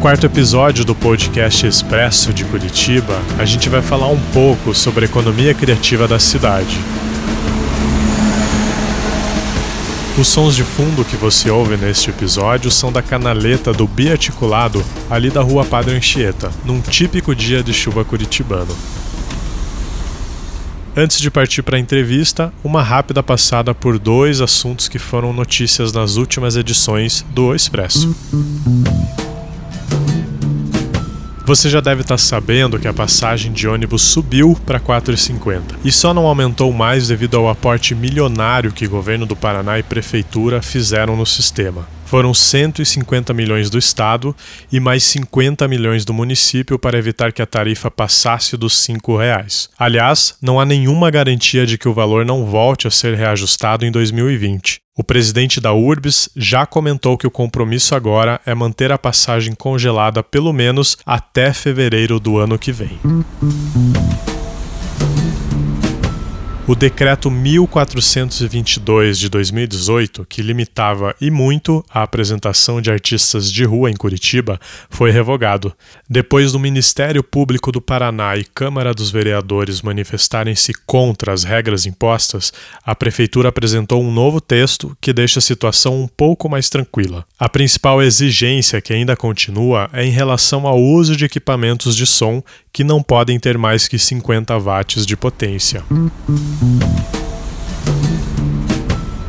quarto episódio do podcast Expresso de Curitiba, a gente vai falar um pouco sobre a economia criativa da cidade. Os sons de fundo que você ouve neste episódio são da canaleta do biarticulado ali da rua Padre Anchieta, num típico dia de chuva curitibano. Antes de partir para a entrevista, uma rápida passada por dois assuntos que foram notícias nas últimas edições do Expresso. Você já deve estar sabendo que a passagem de ônibus subiu para 4,50 e só não aumentou mais devido ao aporte milionário que governo do Paraná e prefeitura fizeram no sistema. Foram 150 milhões do Estado e mais 50 milhões do município para evitar que a tarifa passasse dos R$ reais. Aliás, não há nenhuma garantia de que o valor não volte a ser reajustado em 2020. O presidente da URBS já comentou que o compromisso agora é manter a passagem congelada pelo menos até fevereiro do ano que vem. O decreto 1422 de 2018, que limitava e muito a apresentação de artistas de rua em Curitiba, foi revogado. Depois do Ministério Público do Paraná e Câmara dos Vereadores manifestarem-se contra as regras impostas, a prefeitura apresentou um novo texto que deixa a situação um pouco mais tranquila. A principal exigência que ainda continua é em relação ao uso de equipamentos de som que não podem ter mais que 50 watts de potência.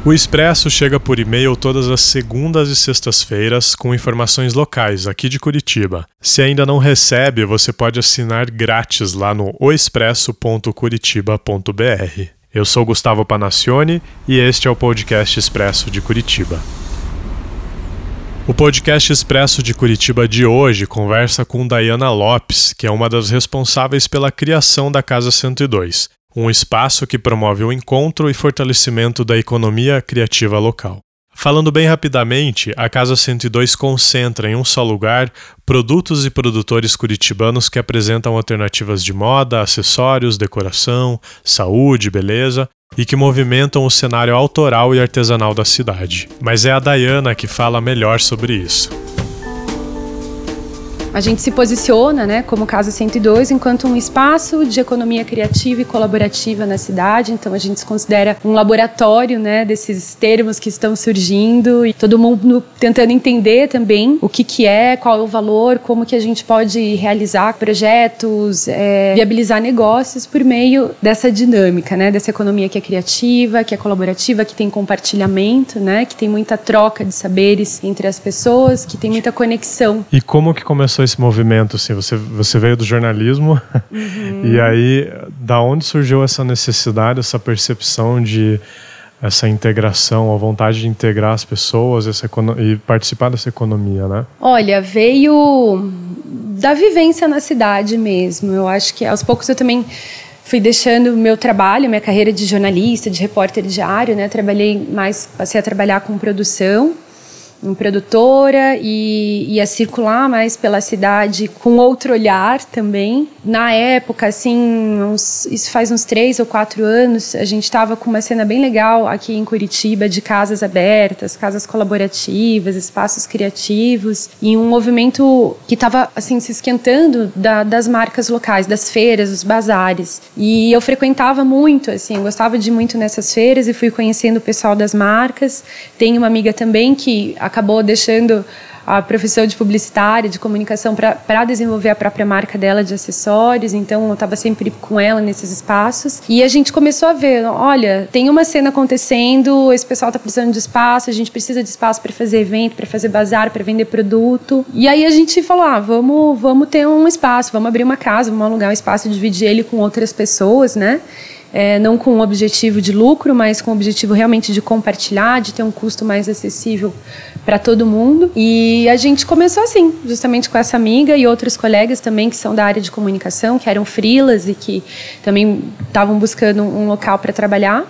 O Expresso chega por e-mail todas as segundas e sextas-feiras com informações locais aqui de Curitiba. Se ainda não recebe, você pode assinar grátis lá no oexpresso.curitiba.br. Eu sou Gustavo Panacione e este é o podcast Expresso de Curitiba. O podcast Expresso de Curitiba de hoje conversa com Dayana Lopes, que é uma das responsáveis pela criação da Casa 102, um espaço que promove o encontro e fortalecimento da economia criativa local. Falando bem rapidamente, a Casa 102 concentra em um só lugar produtos e produtores curitibanos que apresentam alternativas de moda, acessórios, decoração, saúde, beleza e que movimentam o cenário autoral e artesanal da cidade. Mas é a Dayana que fala melhor sobre isso. A gente se posiciona, né, como Casa 102, enquanto um espaço de economia criativa e colaborativa na cidade. Então a gente se considera um laboratório, né, desses termos que estão surgindo e todo mundo tentando entender também o que que é, qual é o valor, como que a gente pode realizar projetos, é, viabilizar negócios por meio dessa dinâmica, né, dessa economia que é criativa, que é colaborativa, que tem compartilhamento, né, que tem muita troca de saberes entre as pessoas, que tem muita conexão. E como que começou começou esse movimento? Assim, você, você veio do jornalismo uhum. e aí da onde surgiu essa necessidade, essa percepção de essa integração, a vontade de integrar as pessoas essa e participar dessa economia, né? Olha, veio da vivência na cidade mesmo. Eu acho que aos poucos eu também fui deixando meu trabalho, minha carreira de jornalista, de repórter diário, né? Trabalhei mais, passei a trabalhar com produção em produtora e ia circular mais pela cidade com outro olhar também. Na época, assim, uns, isso faz uns três ou quatro anos, a gente estava com uma cena bem legal aqui em Curitiba de casas abertas, casas colaborativas, espaços criativos e um movimento que estava assim se esquentando da, das marcas locais, das feiras, dos bazares. E eu frequentava muito, assim, gostava de ir muito nessas feiras e fui conhecendo o pessoal das marcas. Tenho uma amiga também que acabou deixando a profissão de publicitária, de comunicação, para desenvolver a própria marca dela de acessórios. Então, eu estava sempre com ela nesses espaços. E a gente começou a ver: olha, tem uma cena acontecendo, esse pessoal está precisando de espaço, a gente precisa de espaço para fazer evento, para fazer bazar, para vender produto. E aí a gente falou: ah, vamos, vamos ter um espaço, vamos abrir uma casa, vamos alugar um espaço dividir ele com outras pessoas, né? É, não com o objetivo de lucro, mas com o objetivo realmente de compartilhar, de ter um custo mais acessível para todo mundo. E a gente começou assim, justamente com essa amiga e outros colegas também que são da área de comunicação, que eram frilas e que também estavam buscando um local para trabalhar.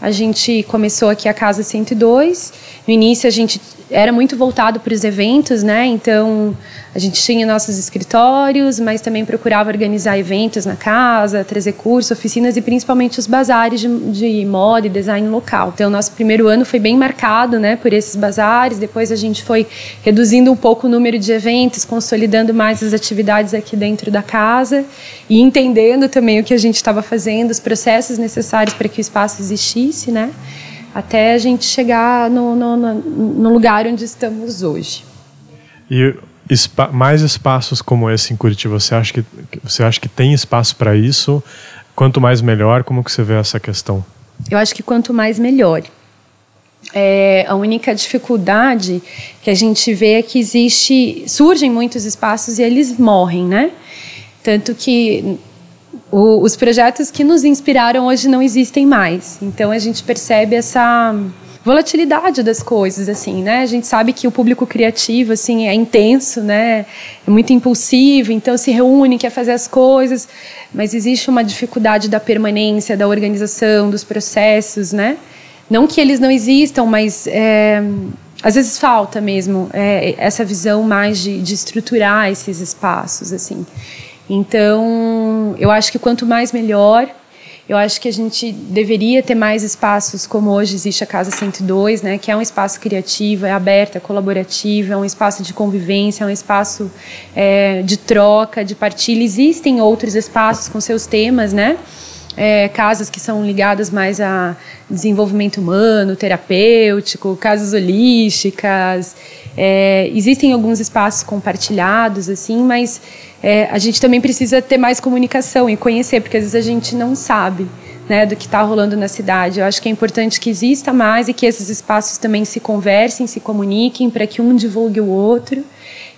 A gente começou aqui a Casa 102. No início a gente era muito voltado para os eventos, né? Então a gente tinha nossos escritórios, mas também procurava organizar eventos na casa, trazer cursos, oficinas e principalmente os bazares de, de moda e design local. Então nosso primeiro ano foi bem marcado, né, por esses bazares. Depois a gente foi reduzindo um pouco o número de eventos, consolidando mais as atividades aqui dentro da casa e entendendo também o que a gente estava fazendo, os processos necessários para que o espaço existisse, né? Até a gente chegar no, no, no lugar onde estamos hoje. E mais espaços como esse em Curitiba, você acha que, você acha que tem espaço para isso? Quanto mais melhor, como que você vê essa questão? Eu acho que quanto mais melhor. É, a única dificuldade que a gente vê é que existe, surgem muitos espaços e eles morrem, né? Tanto que o, os projetos que nos inspiraram hoje não existem mais. Então a gente percebe essa volatilidade das coisas, assim, né? A gente sabe que o público criativo, assim, é intenso, né? É muito impulsivo, então se reúne, quer fazer as coisas, mas existe uma dificuldade da permanência, da organização, dos processos, né? Não que eles não existam, mas é, às vezes falta mesmo é, essa visão mais de, de estruturar esses espaços, assim. Então, eu acho que quanto mais melhor. Eu acho que a gente deveria ter mais espaços como hoje existe a Casa 102, né, que é um espaço criativo, é aberto, é colaborativo, é um espaço de convivência, é um espaço é, de troca, de partilha. Existem outros espaços com seus temas, né? É, casas que são ligadas mais a desenvolvimento humano, terapêutico, casas holísticas. É, existem alguns espaços compartilhados, assim, mas é, a gente também precisa ter mais comunicação e conhecer, porque às vezes a gente não sabe né, do que está rolando na cidade. Eu acho que é importante que exista mais e que esses espaços também se conversem, se comuniquem, para que um divulgue o outro.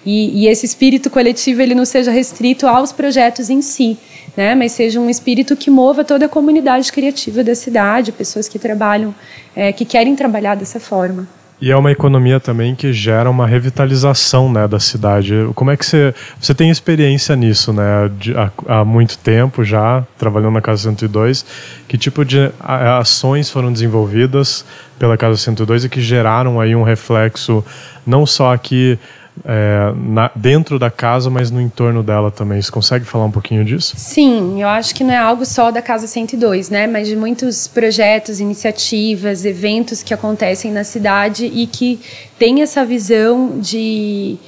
E, e, esse espírito coletivo ele não seja restrito aos projetos em si, né, mas seja um espírito que mova toda a comunidade criativa da cidade, pessoas que trabalham, é, que querem trabalhar dessa forma. E é uma economia também que gera uma revitalização né, da cidade. Como é que você. Você tem experiência nisso, né? De, há, há, muito tempo já, trabalhando na Casa 102. Que tipo de ações foram desenvolvidas pela Casa 102 e que geraram aí um reflexo não só aqui é, na, dentro da casa, mas no entorno dela também. Você consegue falar um pouquinho disso? Sim, eu acho que não é algo só da Casa 102, né? Mas de muitos projetos, iniciativas, eventos que acontecem na cidade e que tem essa visão de de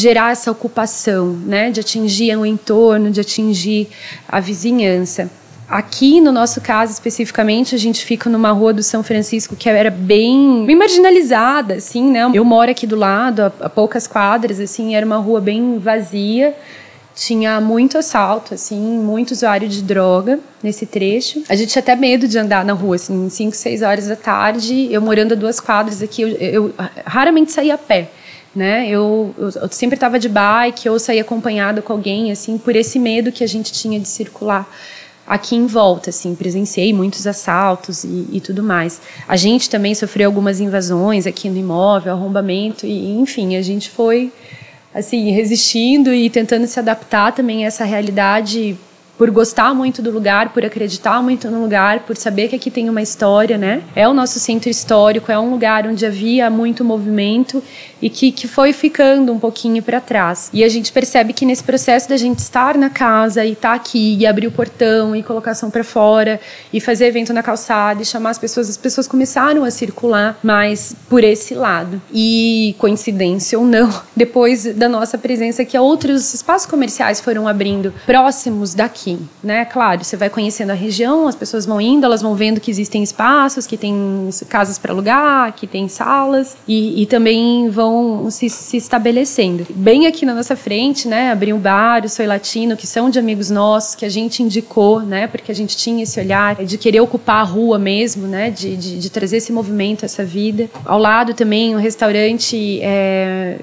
gerar essa ocupação, né, de atingir o entorno, de atingir a vizinhança. Aqui, no nosso caso especificamente, a gente fica numa rua do São Francisco que era bem, marginalizada, assim, né? Eu moro aqui do lado, a, a poucas quadras, assim, era uma rua bem vazia. Tinha muito assalto, assim, muito usuário de droga nesse trecho. A gente tinha até medo de andar na rua, assim, 5, 6 horas da tarde. Eu morando a duas quadras aqui, eu, eu raramente saía a pé né? Eu, eu, eu sempre estava de bike ou saía acompanhada com alguém, assim, por esse medo que a gente tinha de circular aqui em volta, assim, presenciei muitos assaltos e, e, tudo mais. A gente também sofreu algumas invasões aqui no imóvel, arrombamento e, enfim, a gente foi assim resistindo e tentando se adaptar também a essa realidade por gostar muito do lugar, por acreditar muito no lugar, por saber que aqui tem uma história, né? É o nosso centro histórico, é um lugar onde havia muito movimento e que, que foi ficando um pouquinho para trás. E a gente percebe que nesse processo da gente estar na casa e estar tá aqui e abrir o portão e colocação para fora e fazer evento na calçada e chamar as pessoas, as pessoas começaram a circular mais por esse lado. E coincidência ou não, depois da nossa presença aqui, outros espaços comerciais foram abrindo próximos daqui aqui, né? Claro, você vai conhecendo a região, as pessoas vão indo, elas vão vendo que existem espaços, que tem casas para alugar, que tem salas e, e também vão se, se, estabelecendo. Bem aqui na nossa frente, né? Abriu um bar, o Soy Latino, que são de amigos nossos, que a gente indicou, né? Porque a gente tinha esse olhar de querer ocupar a rua mesmo, né? De, de, de trazer esse movimento, essa vida. Ao lado também um restaurante é,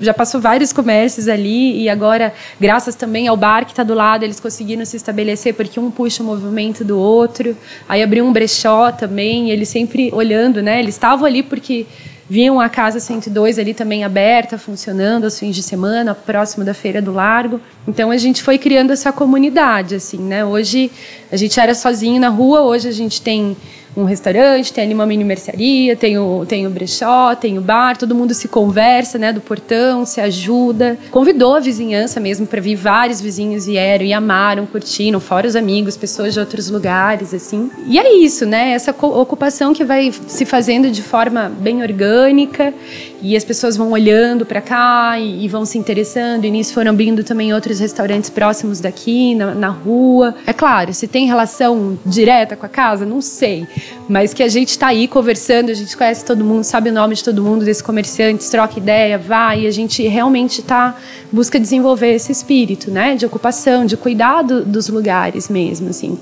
já passou vários comércios ali e agora, graças também ao bar que está do lado, eles conseguiram se estabelecer porque um puxa o movimento do outro. Aí abriu um brechó também, eles sempre olhando, né? Eles estavam ali porque viam a Casa 102 ali também aberta, funcionando aos fins de semana, próximo da Feira do Largo. Então a gente foi criando essa comunidade, assim, né? Hoje a gente era sozinho na rua, hoje a gente tem um restaurante, tem ali uma mini mercearia, tem o, tem o brechó, tem o bar, todo mundo se conversa, né, do portão, se ajuda. Convidou a vizinhança mesmo para vir, vários vizinhos vieram e amaram, curtiram, fora os amigos, pessoas de outros lugares, assim. E é isso, né, essa ocupação que vai se fazendo de forma bem orgânica e as pessoas vão olhando para cá e, e, vão se interessando. E nisso foram abrindo também outros restaurantes próximos daqui, na, na rua. É claro, se tem relação direta com a casa, não sei. Mas que a gente está aí conversando, a gente conhece todo mundo, sabe o nome de todo mundo desses comerciantes, troca ideia, vai. E a gente realmente está busca desenvolver esse espírito, né? De ocupação, de cuidado dos lugares mesmo, assim.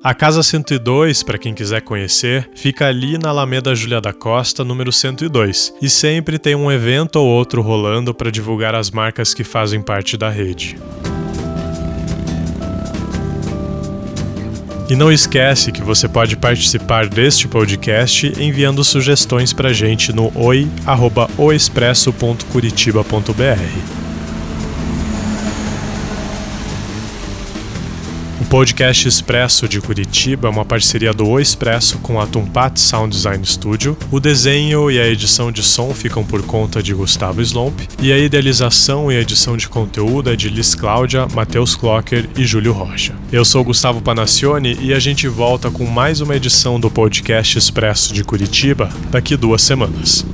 A Casa 102, para quem quiser conhecer, fica ali na Alameda Júlia da Costa, número 102, e sempre tem um evento ou outro rolando para divulgar as marcas que fazem parte da rede. E não esquece que você pode participar deste podcast enviando sugestões para gente no oi@oexpresso.curitiba.br. podcast Expresso de Curitiba é uma parceria do O Expresso com a Tumpat Sound Design Studio. O desenho e a edição de som ficam por conta de Gustavo Slomp e a idealização e edição de conteúdo é de Liz Cláudia, Matheus Clocker e Júlio Rocha. Eu sou Gustavo Panacione e a gente volta com mais uma edição do podcast Expresso de Curitiba daqui duas semanas.